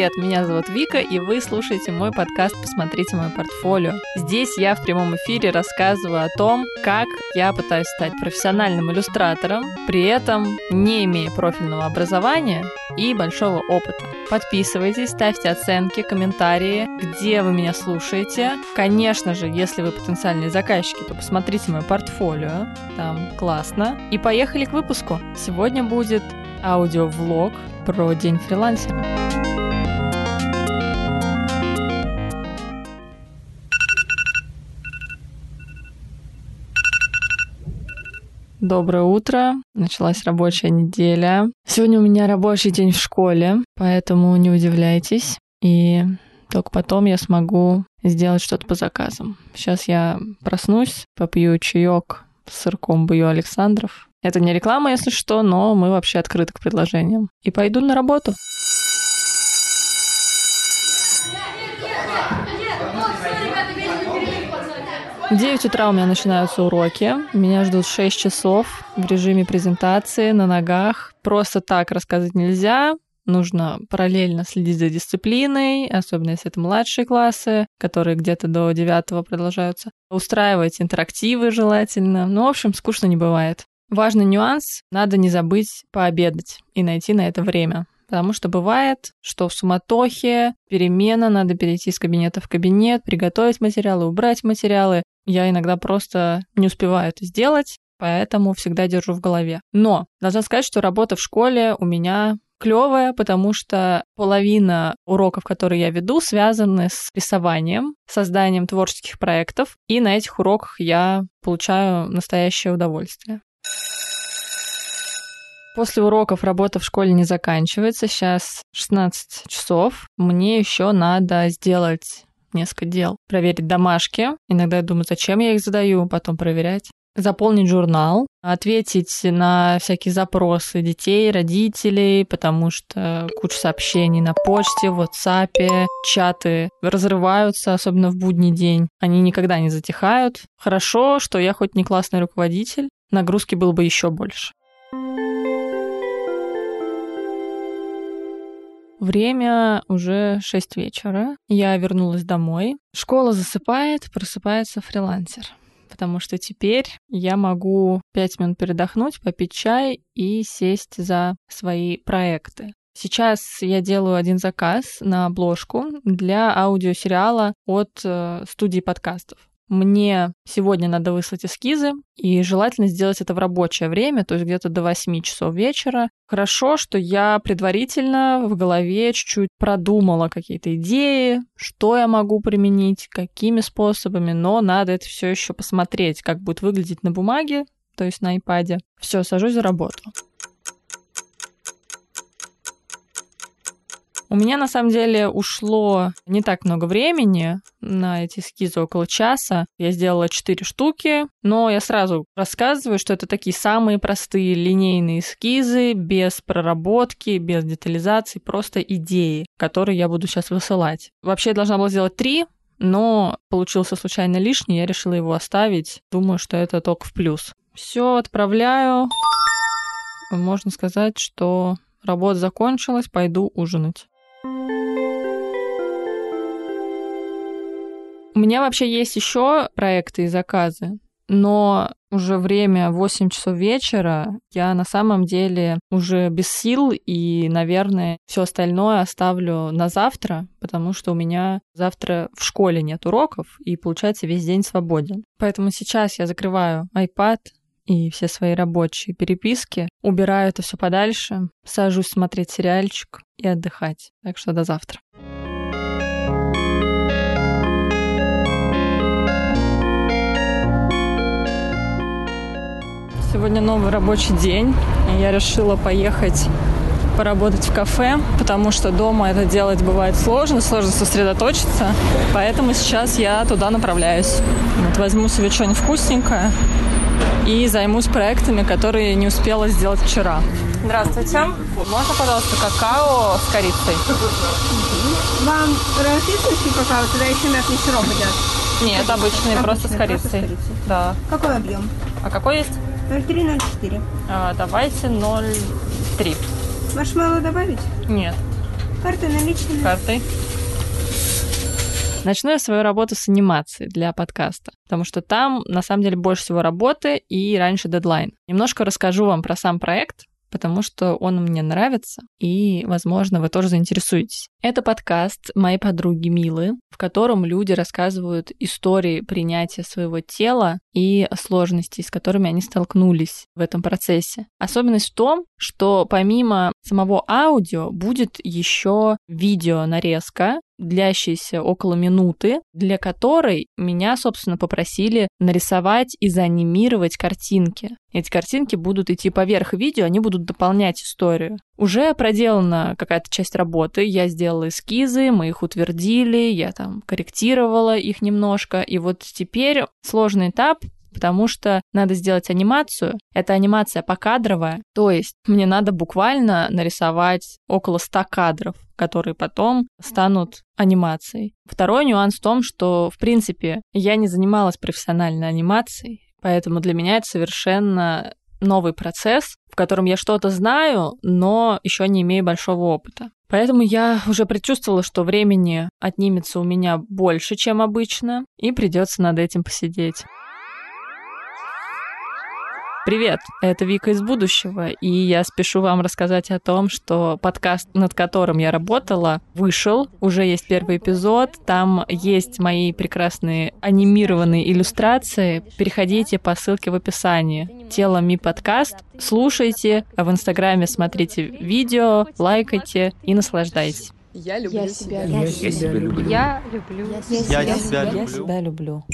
Привет, меня зовут Вика, и вы слушаете мой подкаст «Посмотрите мое портфолио». Здесь я в прямом эфире рассказываю о том, как я пытаюсь стать профессиональным иллюстратором, при этом не имея профильного образования и большого опыта. Подписывайтесь, ставьте оценки, комментарии, где вы меня слушаете. Конечно же, если вы потенциальные заказчики, то посмотрите мое портфолио, там классно. И поехали к выпуску. Сегодня будет аудиовлог про День фрилансера. Доброе утро. Началась рабочая неделя. Сегодня у меня рабочий день в школе, поэтому не удивляйтесь. И только потом я смогу сделать что-то по заказам. Сейчас я проснусь, попью чаек с сырком Бою Александров. Это не реклама, если что, но мы вообще открыты к предложениям. И пойду на работу. В 9 утра у меня начинаются уроки. Меня ждут 6 часов в режиме презентации, на ногах. Просто так рассказать нельзя. Нужно параллельно следить за дисциплиной, особенно если это младшие классы, которые где-то до 9 продолжаются. Устраивать интерактивы желательно. Ну, в общем, скучно не бывает. Важный нюанс — надо не забыть пообедать и найти на это время. Потому что бывает, что в суматохе, перемена, надо перейти из кабинета в кабинет, приготовить материалы, убрать материалы. Я иногда просто не успеваю это сделать, поэтому всегда держу в голове. Но должна сказать, что работа в школе у меня клевая, потому что половина уроков, которые я веду, связаны с рисованием, созданием творческих проектов, и на этих уроках я получаю настоящее удовольствие. После уроков работа в школе не заканчивается. Сейчас 16 часов. Мне еще надо сделать несколько дел. Проверить домашки. Иногда я думаю, зачем я их задаю, потом проверять. Заполнить журнал, ответить на всякие запросы детей, родителей, потому что куча сообщений на почте, в WhatsApp, чаты разрываются, особенно в будний день. Они никогда не затихают. Хорошо, что я хоть не классный руководитель, нагрузки было бы еще больше. Время уже 6 вечера. Я вернулась домой. Школа засыпает, просыпается фрилансер. Потому что теперь я могу 5 минут передохнуть, попить чай и сесть за свои проекты. Сейчас я делаю один заказ на обложку для аудиосериала от э, студии подкастов. Мне сегодня надо выслать эскизы, и желательно сделать это в рабочее время, то есть где-то до 8 часов вечера. Хорошо, что я предварительно в голове чуть-чуть продумала какие-то идеи, что я могу применить, какими способами, но надо это все еще посмотреть, как будет выглядеть на бумаге, то есть на iPad. Все, сажусь за работу. У меня на самом деле ушло не так много времени на эти эскизы, около часа. Я сделала четыре штуки, но я сразу рассказываю, что это такие самые простые линейные эскизы, без проработки, без детализации, просто идеи, которые я буду сейчас высылать. Вообще я должна была сделать три, но получился случайно лишний, я решила его оставить. Думаю, что это только в плюс. Все отправляю. Можно сказать, что работа закончилась, пойду ужинать. У меня вообще есть еще проекты и заказы, но уже время 8 часов вечера, я на самом деле уже без сил и, наверное, все остальное оставлю на завтра, потому что у меня завтра в школе нет уроков, и получается весь день свободен. Поэтому сейчас я закрываю iPad, и все свои рабочие переписки, убираю это все подальше, сажусь смотреть сериальчик и отдыхать. Так что до завтра. Сегодня новый рабочий день. Я решила поехать поработать в кафе, потому что дома это делать бывает сложно, сложно сосредоточиться. Поэтому сейчас я туда направляюсь. Вот возьму себе что-нибудь вкусненькое и займусь проектами, которые не успела сделать вчера. Здравствуйте. Можно, пожалуйста, какао с корицей? Вам растительский какао, туда еще мятный сироп идет? Нет, обычный, просто с корицей. Да. Какой объем? А какой есть? 0,3-0,4. А, давайте 0,3. Маршмеллоу добавить? Нет. Карта наличными. Картой. Начну я свою работу с анимации для подкаста, потому что там, на самом деле, больше всего работы и раньше дедлайн. Немножко расскажу вам про сам проект, потому что он мне нравится, и, возможно, вы тоже заинтересуетесь. Это подкаст моей подруги Милы, в котором люди рассказывают истории принятия своего тела и сложностей, с которыми они столкнулись в этом процессе. Особенность в том, что помимо самого аудио будет еще видео нарезка, длящейся около минуты, для которой меня, собственно, попросили нарисовать и заанимировать картинки. Эти картинки будут идти поверх видео, они будут дополнять историю. Уже проделана какая-то часть работы, я сделала эскизы, мы их утвердили, я там корректировала их немножко, и вот теперь сложный этап потому что надо сделать анимацию. Это анимация покадровая, то есть мне надо буквально нарисовать около 100 кадров, которые потом станут анимацией. Второй нюанс в том, что, в принципе, я не занималась профессиональной анимацией, поэтому для меня это совершенно новый процесс, в котором я что-то знаю, но еще не имею большого опыта. Поэтому я уже предчувствовала, что времени отнимется у меня больше, чем обычно, и придется над этим посидеть. Привет, это Вика из будущего, и я спешу вам рассказать о том, что подкаст, над которым я работала, вышел, уже есть первый эпизод, там есть мои прекрасные анимированные иллюстрации. Переходите по ссылке в описании. Тело Ми подкаст, слушайте, а в Инстаграме смотрите видео, лайкайте и наслаждайтесь. Я люблю Я себя. Я я себя люблю. Я люблю. Я себя Я люблю. себя люблю.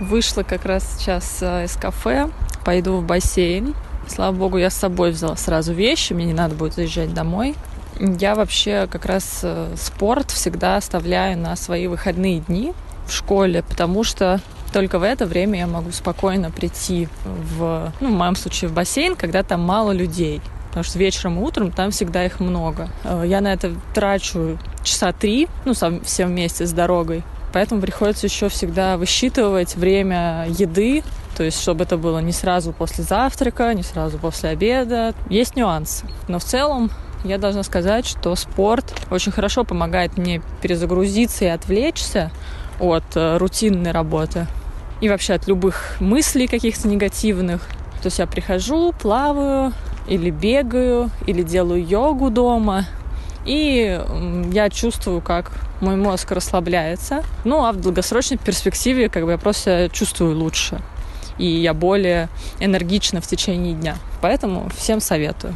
Вышла как раз сейчас э, из кафе, пойду в бассейн. Слава богу, я с собой взяла сразу вещи, мне не надо будет заезжать домой. Я вообще как раз э, спорт всегда оставляю на свои выходные дни в школе, потому что только в это время я могу спокойно прийти в, ну, в моем случае, в бассейн, когда там мало людей. Потому что вечером и утром там всегда их много. Э, Я на это трачу часа три, ну, все вместе с дорогой. Поэтому приходится еще всегда высчитывать время еды, то есть чтобы это было не сразу после завтрака, не сразу после обеда. Есть нюансы. Но в целом я должна сказать, что спорт очень хорошо помогает мне перезагрузиться и отвлечься от э, рутинной работы и вообще от любых мыслей каких-то негативных. То есть я прихожу, плаваю, или бегаю, или делаю йогу дома, и я чувствую, как мой мозг расслабляется. Ну, а в долгосрочной перспективе как бы я просто чувствую лучше. И я более энергична в течение дня. Поэтому всем советую.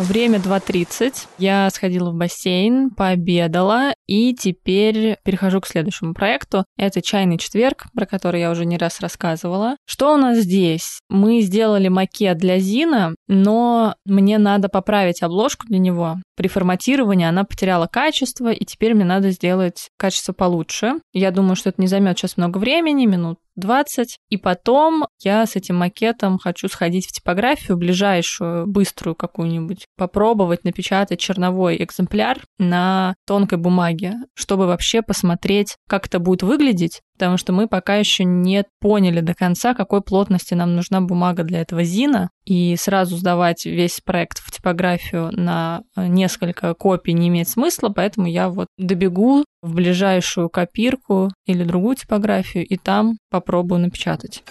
Время 2.30. Я сходила в бассейн, пообедала, и теперь перехожу к следующему проекту. Это «Чайный четверг», про который я уже не раз рассказывала. Что у нас здесь? Мы сделали макет для Зина, но мне надо поправить обложку для него. При форматировании она потеряла качество, и теперь мне надо сделать качество получше. Я думаю, что это не займет сейчас много времени, минут 20. И потом я с этим макетом хочу сходить в типографию ближайшую, быструю какую-нибудь, попробовать напечатать черновой экземпляр на тонкой бумаге, чтобы вообще посмотреть, как это будет выглядеть, потому что мы пока еще не поняли до конца, какой плотности нам нужна бумага для этого зина, и сразу сдавать весь проект в типографию на э, несколько копий не имеет смысла, поэтому я вот добегу в ближайшую копирку или другую типографию и там попробую напечатать.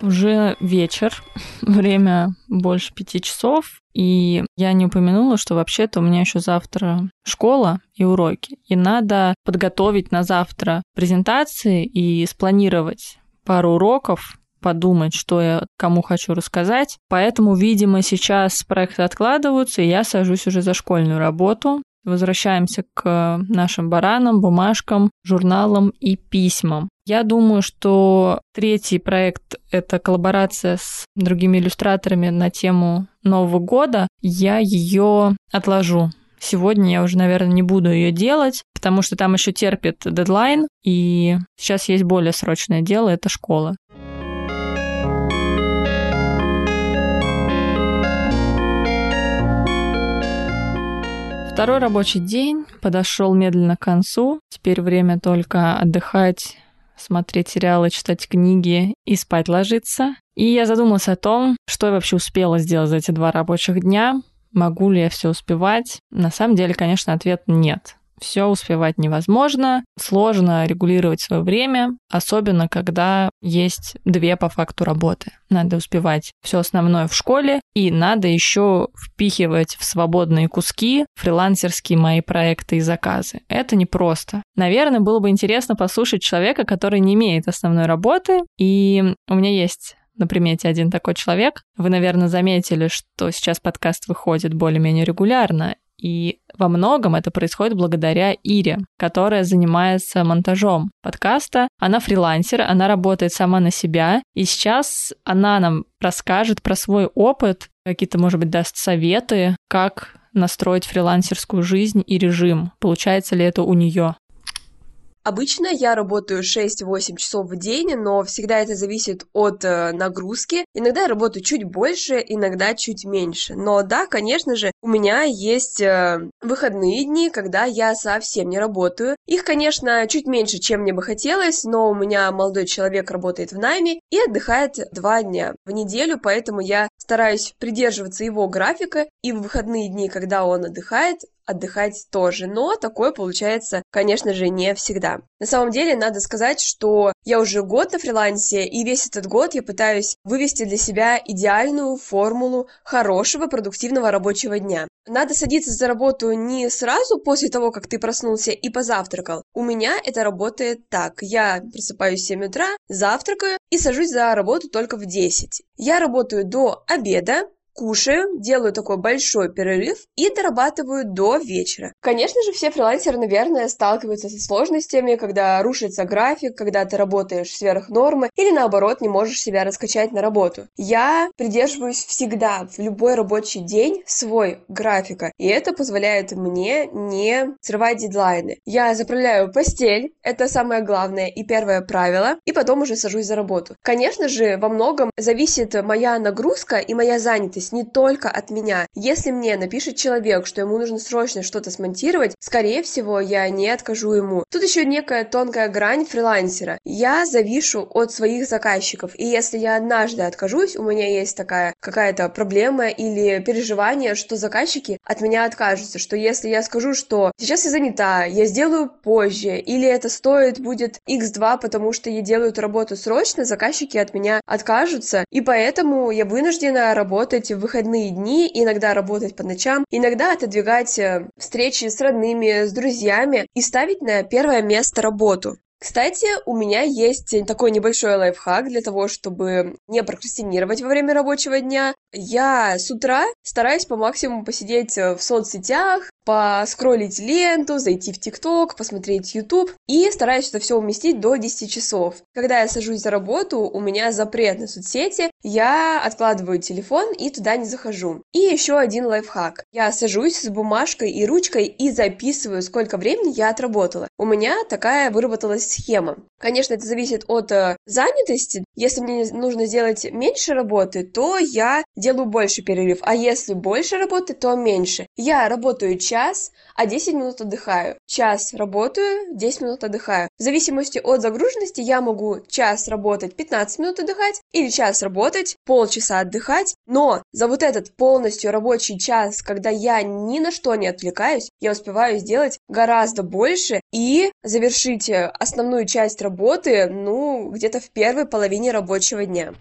Уже вечер, время больше пяти часов, и я не упомянула, что вообще-то у меня еще завтра школа и уроки, и надо подготовить на завтра презентации и спланировать пару уроков, подумать, что я кому хочу рассказать. Поэтому, видимо, сейчас проекты откладываются, и я сажусь уже за школьную работу. Возвращаемся к нашим баранам, бумажкам, журналам и письмам. Я думаю, что третий проект — это коллаборация с другими иллюстраторами на тему Нового года. Я ее отложу. Сегодня я уже, наверное, не буду ее делать, потому что там еще терпит дедлайн, и сейчас есть более срочное дело — это школа. Второй рабочий день подошел медленно к концу. Теперь время только отдыхать, смотреть сериалы, читать книги и спать ложиться. И я задумалась о том, что я вообще успела сделать за эти два рабочих дня, могу ли я все успевать. На самом деле, конечно, ответ нет все успевать невозможно, сложно регулировать свое время, особенно когда есть две по факту работы. Надо успевать все основное в школе, и надо еще впихивать в свободные куски фрилансерские мои проекты и заказы. Это непросто. Наверное, было бы интересно послушать человека, который не имеет основной работы, и у меня есть на примете один такой человек. Вы, наверное, заметили, что сейчас подкаст выходит более-менее регулярно, и во многом это происходит благодаря Ире, которая занимается монтажом подкаста. Она фрилансер, она работает сама на себя, и сейчас она нам расскажет про свой опыт, какие-то, может быть, даст советы, как настроить фрилансерскую жизнь и режим. Получается ли это у нее? Обычно я работаю 6-8 часов в день, но всегда это зависит от э, нагрузки. Иногда я работаю чуть больше, иногда чуть меньше. Но да, конечно же, у меня есть э, выходные дни, когда я совсем не работаю. Их, конечно, чуть меньше, чем мне бы хотелось, но у меня молодой человек работает в найме и отдыхает два дня в неделю, поэтому я стараюсь придерживаться его графика, и в выходные дни, когда он отдыхает, отдыхать тоже, но такое получается, конечно же, не всегда. На самом деле, надо сказать, что я уже год на фрилансе, и весь этот год я пытаюсь вывести для себя идеальную формулу хорошего продуктивного рабочего дня. Надо садиться за работу не сразу после того, как ты проснулся и позавтракал. У меня это работает так. Я просыпаюсь в 7 утра, завтракаю и сажусь за работу только в 10. Я работаю до обеда, кушаю, делаю такой большой перерыв и дорабатываю до вечера. Конечно же, все фрилансеры, наверное, сталкиваются со сложностями, когда рушится график, когда ты работаешь сверх нормы или наоборот не можешь себя раскачать на работу. Я придерживаюсь всегда в любой рабочий день свой графика, и это позволяет мне не срывать дедлайны. Я заправляю постель, это самое главное и первое правило, и потом уже сажусь за работу. Конечно же, во многом зависит моя нагрузка и моя занятость зависеть не только от меня. Если мне напишет человек, что ему нужно срочно что-то смонтировать, скорее всего, я не откажу ему. Тут еще некая тонкая грань фрилансера. Я завишу от своих заказчиков, и если я однажды откажусь, у меня есть такая какая-то проблема или переживание, что заказчики от меня откажутся, что если я скажу, что сейчас я занята, я сделаю позже, или это стоит будет x2, потому что я делаю эту работу срочно, заказчики от меня откажутся, и поэтому я вынуждена работать в выходные дни, иногда работать по ночам, иногда отодвигать э, встречи с родными, с друзьями и ставить на первое место работу. Кстати, у меня есть такой небольшой лайфхак для того, чтобы не прокрастинировать во время рабочего дня. Я с утра стараюсь по максимуму посидеть э, в соцсетях, поскроллить ленту, зайти в ТикТок, посмотреть YouTube и стараюсь это все уместить до 10 часов. Когда я сажусь за работу, у меня запрет на соцсети, я откладываю телефон и туда не захожу. И еще один лайфхак. Я сажусь с бумажкой и ручкой и записываю, сколько времени я отработала. У меня такая выработалась схема. Конечно, это зависит от э, занятости. Если мне нужно сделать меньше работы, то я делаю больше перерыв, а если больше работы, то меньше. Я работаю час час, а 10 минут отдыхаю. Час работаю, 10 минут отдыхаю. В зависимости от загруженности я могу час работать, 15 минут отдыхать, или час работать, полчаса отдыхать, но за вот этот полностью рабочий час, когда я ни на что не отвлекаюсь, я успеваю сделать гораздо больше и завершить э, основную часть работы, ну, где-то в первой половине рабочего дня.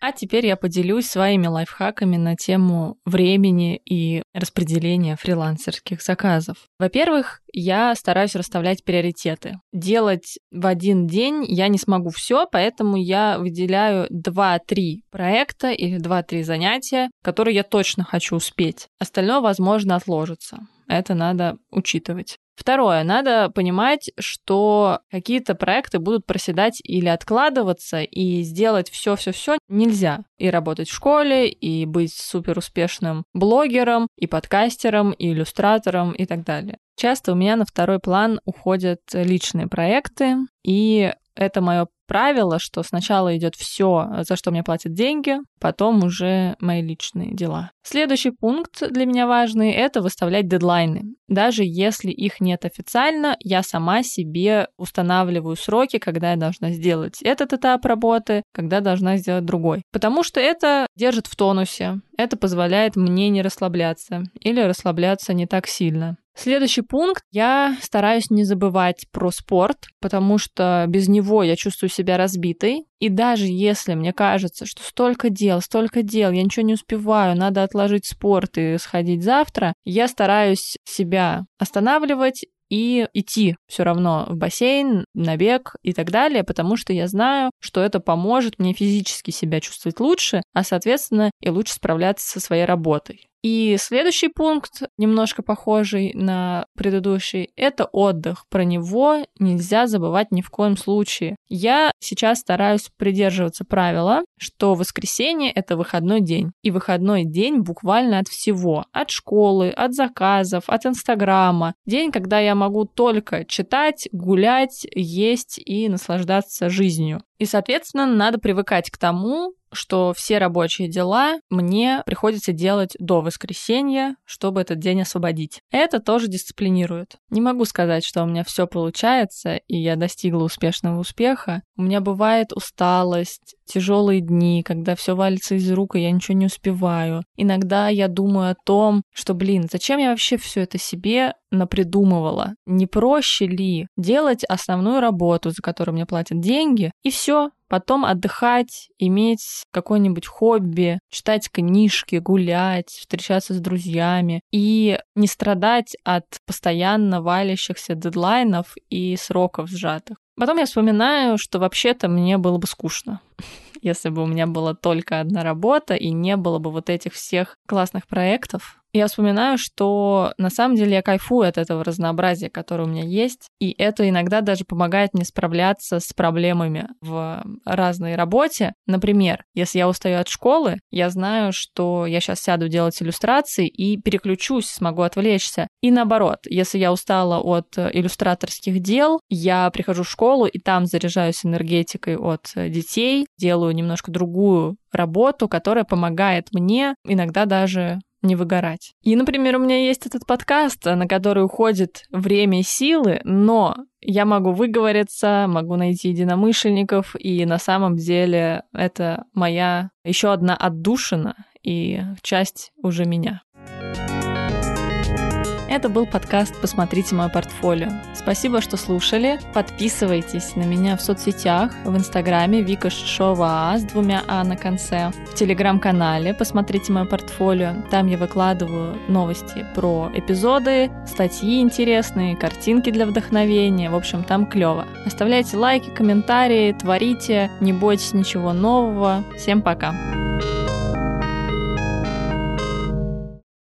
А теперь я поделюсь своими лайфхаками на тему времени и распределения фрилансерских заказов. Во-первых, я стараюсь расставлять приоритеты. Делать в один день я не смогу все, поэтому я выделяю 2-3 проекта или 2-3 занятия, которые я точно хочу успеть. Остальное, возможно, отложится. Это надо учитывать. Второе, надо понимать, что какие-то проекты будут проседать или откладываться, и сделать все-все-все нельзя. И работать в школе, и быть супер успешным блогером, и подкастером, и иллюстратором, и так далее. Часто у меня на второй план уходят личные проекты, и это мое правило, что сначала идет все, за что мне платят деньги, потом уже мои личные дела. Следующий пункт для меня важный — это выставлять дедлайны. Даже если их нет официально, я сама себе устанавливаю сроки, когда я должна сделать этот этап работы, когда должна сделать другой. Потому что это держит в тонусе, это позволяет мне не расслабляться или расслабляться не так сильно. Следующий пункт. Я стараюсь не забывать про спорт, потому что без него я чувствую себя разбитой. И даже если мне кажется, что столько дел, столько дел, я ничего не успеваю, надо отложить спорт и сходить завтра, я стараюсь себя останавливать и идти все равно в бассейн, на бег и так далее, потому что я знаю, что это поможет мне физически себя чувствовать лучше, а, соответственно, и лучше справляться со своей работой. И следующий пункт, немножко похожий на предыдущий, это отдых. Про него нельзя забывать ни в коем случае. Я сейчас стараюсь придерживаться правила, что воскресенье — это выходной день. И выходной день буквально от всего. От школы, от заказов, от Инстаграма. День, когда я могу только читать, гулять, есть и наслаждаться жизнью. И, соответственно, надо привыкать к тому, что все рабочие дела мне приходится делать до воскресенья, чтобы этот день освободить. Это тоже дисциплинирует. Не могу сказать, что у меня все получается, и я достигла успешного успеха. У меня бывает усталость, тяжелые дни, когда все валится из рук, и я ничего не успеваю. Иногда я думаю о том, что, блин, зачем я вообще все это себе напридумывала? Не проще ли делать основную работу, за которую мне платят деньги, и все, потом отдыхать, иметь какое-нибудь хобби, читать книжки, гулять, встречаться с друзьями и не страдать от постоянно валящихся дедлайнов и сроков сжатых. Потом я вспоминаю, что вообще-то мне было бы скучно, если бы у меня была только одна работа и не было бы вот этих всех классных проектов, я вспоминаю, что на самом деле я кайфую от этого разнообразия, которое у меня есть, и это иногда даже помогает мне справляться с проблемами в разной работе. Например, если я устаю от школы, я знаю, что я сейчас сяду делать иллюстрации и переключусь, смогу отвлечься. И наоборот, если я устала от иллюстраторских дел, я прихожу в школу и там заряжаюсь энергетикой от детей, делаю немножко другую работу, которая помогает мне иногда даже не выгорать. И, например, у меня есть этот подкаст, на который уходит время и силы, но я могу выговориться, могу найти единомышленников, и на самом деле это моя еще одна отдушина и часть уже меня. Это был подкаст «Посмотрите мое портфолио». Спасибо, что слушали. Подписывайтесь на меня в соцсетях, в Инстаграме Вика Шишова А с двумя А на конце, в Телеграм-канале «Посмотрите мое портфолио». Там я выкладываю новости про эпизоды, статьи интересные, картинки для вдохновения. В общем, там клево. Оставляйте лайки, комментарии, творите, не бойтесь ничего нового. Всем пока!